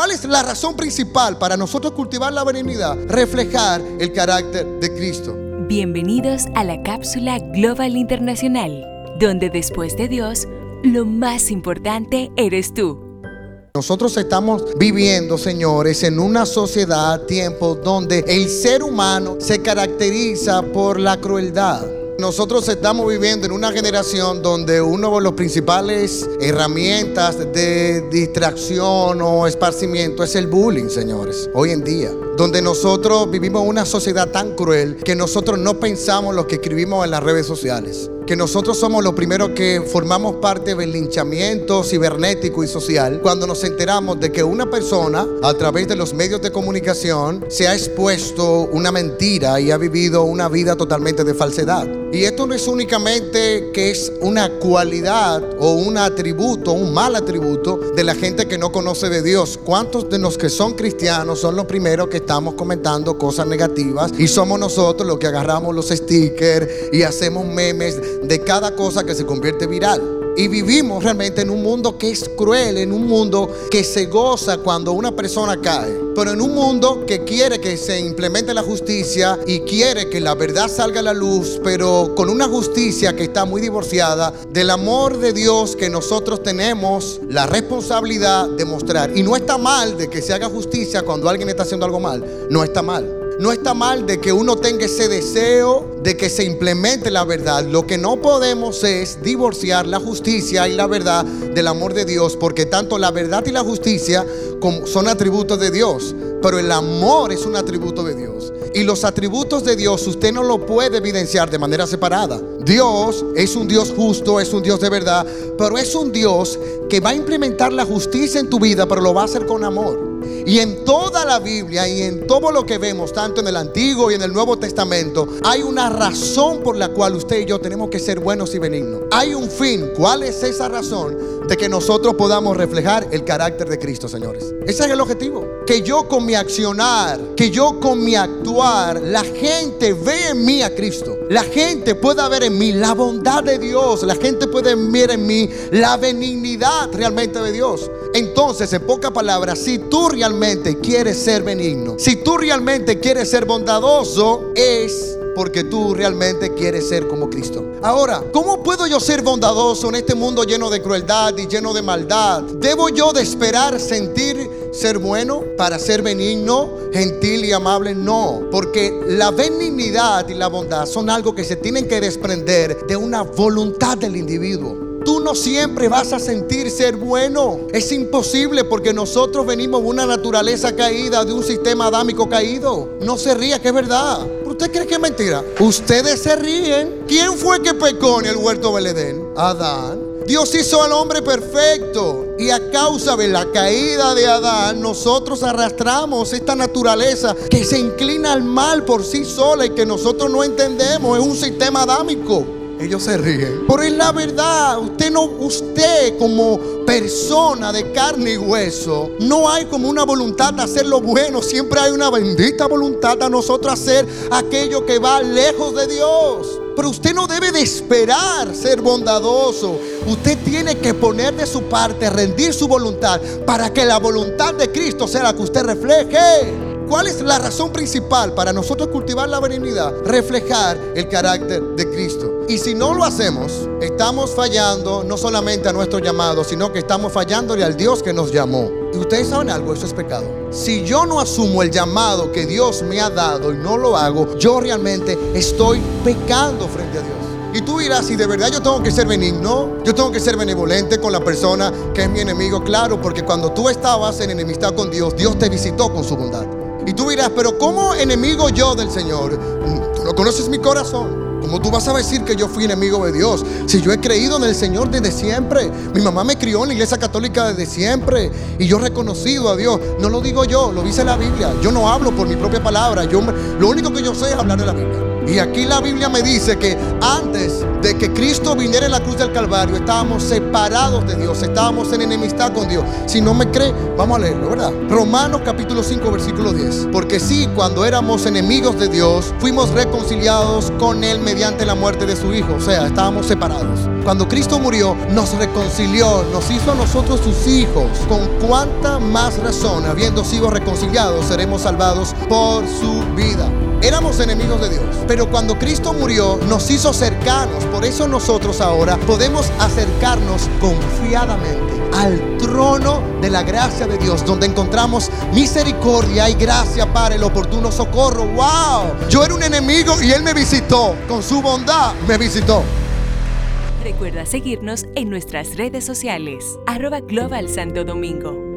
¿Cuál es la razón principal para nosotros cultivar la benignidad? Reflejar el carácter de Cristo. Bienvenidos a la cápsula Global Internacional, donde después de Dios, lo más importante eres tú. Nosotros estamos viviendo, señores, en una sociedad, tiempo donde el ser humano se caracteriza por la crueldad. Nosotros estamos viviendo en una generación donde uno de los principales herramientas de distracción o esparcimiento es el bullying, señores, hoy en día. Donde nosotros vivimos una sociedad tan cruel que nosotros no pensamos lo que escribimos en las redes sociales que nosotros somos los primeros que formamos parte del linchamiento cibernético y social cuando nos enteramos de que una persona a través de los medios de comunicación se ha expuesto una mentira y ha vivido una vida totalmente de falsedad. Y esto no es únicamente que es una cualidad o un atributo, un mal atributo de la gente que no conoce de Dios. ¿Cuántos de los que son cristianos son los primeros que estamos comentando cosas negativas y somos nosotros los que agarramos los stickers y hacemos memes de cada cosa que se convierte viral? Y vivimos realmente en un mundo que es cruel, en un mundo que se goza cuando una persona cae, pero en un mundo que quiere que se implemente la justicia y quiere que la verdad salga a la luz, pero con una justicia que está muy divorciada del amor de Dios que nosotros tenemos la responsabilidad de mostrar. Y no está mal de que se haga justicia cuando alguien está haciendo algo mal, no está mal. No está mal de que uno tenga ese deseo de que se implemente la verdad. Lo que no podemos es divorciar la justicia y la verdad del amor de Dios, porque tanto la verdad y la justicia son atributos de Dios, pero el amor es un atributo de Dios. Y los atributos de Dios usted no lo puede evidenciar de manera separada. Dios es un Dios justo, es un Dios de verdad, pero es un Dios que va a implementar la justicia en tu vida, pero lo va a hacer con amor. Y en toda la Biblia y en todo lo que vemos, tanto en el Antiguo y en el Nuevo Testamento, hay una razón por la cual usted y yo tenemos que ser buenos y benignos. Hay un fin. ¿Cuál es esa razón de que nosotros podamos reflejar el carácter de Cristo, señores? Ese es el objetivo. Que yo con mi accionar, que yo con mi actuar, la gente ve en mí a Cristo. La gente pueda ver en mí la bondad de Dios. La gente puede ver en mí la benignidad realmente de Dios. Entonces, en pocas palabras, si tú realmente quieres ser benigno, si tú realmente quieres ser bondadoso, es porque tú realmente quieres ser como Cristo. Ahora, ¿cómo puedo yo ser bondadoso en este mundo lleno de crueldad y lleno de maldad? ¿Debo yo de esperar sentir ser bueno para ser benigno, gentil y amable? No, porque la benignidad y la bondad son algo que se tienen que desprender de una voluntad del individuo. Tú no siempre vas a sentir ser bueno. Es imposible porque nosotros venimos de una naturaleza caída, de un sistema adámico caído. No se ría, que es verdad. ¿Usted cree que es mentira? Ustedes se ríen. ¿Quién fue que pecó en el huerto del Edén? Adán. Dios hizo al hombre perfecto y a causa de la caída de Adán nosotros arrastramos esta naturaleza que se inclina al mal por sí sola y que nosotros no entendemos. Es un sistema adámico. Ellos se ríen. Pero es la verdad. Usted no, usted como persona de carne y hueso, no hay como una voluntad de hacer lo bueno. Siempre hay una bendita voluntad a nosotros hacer aquello que va lejos de Dios. Pero usted no debe de esperar ser bondadoso. Usted tiene que poner de su parte, rendir su voluntad para que la voluntad de Cristo sea la que usted refleje. ¿Cuál es la razón principal para nosotros cultivar la benignidad? Reflejar el carácter de Cristo. Y si no lo hacemos, estamos fallando no solamente a nuestro llamado, sino que estamos fallándole al Dios que nos llamó. Y ustedes saben algo, eso es pecado. Si yo no asumo el llamado que Dios me ha dado y no lo hago, yo realmente estoy pecando frente a Dios. Y tú dirás, si de verdad yo tengo que ser benigno, yo tengo que ser benevolente con la persona que es mi enemigo, claro, porque cuando tú estabas en enemistad con Dios, Dios te visitó con su bondad. Y tú dirás, pero ¿cómo enemigo yo del Señor? Tú no conoces mi corazón. ¿Cómo tú vas a decir que yo fui enemigo de Dios? Si yo he creído en el Señor desde siempre. Mi mamá me crió en la iglesia católica desde siempre. Y yo he reconocido a Dios. No lo digo yo, lo dice la Biblia. Yo no hablo por mi propia palabra. Yo, lo único que yo sé es hablar de la Biblia. Y aquí la Biblia me dice que antes de que Cristo viniera en la cruz del Calvario, estábamos separados de Dios, estábamos en enemistad con Dios. Si no me cree, vamos a leerlo, ¿verdad? Romanos capítulo 5, versículo 10. Porque sí, cuando éramos enemigos de Dios, fuimos reconciliados con Él mediante la muerte de su Hijo. O sea, estábamos separados. Cuando Cristo murió, nos reconcilió, nos hizo a nosotros sus hijos. Con cuánta más razón, habiendo sido reconciliados, seremos salvados por su vida. Éramos enemigos de Dios, pero cuando Cristo murió nos hizo cercanos. Por eso nosotros ahora podemos acercarnos confiadamente al trono de la gracia de Dios, donde encontramos misericordia y gracia para el oportuno socorro. ¡Wow! Yo era un enemigo y Él me visitó. Con su bondad me visitó. Recuerda seguirnos en nuestras redes sociales, arroba Global Santo Domingo.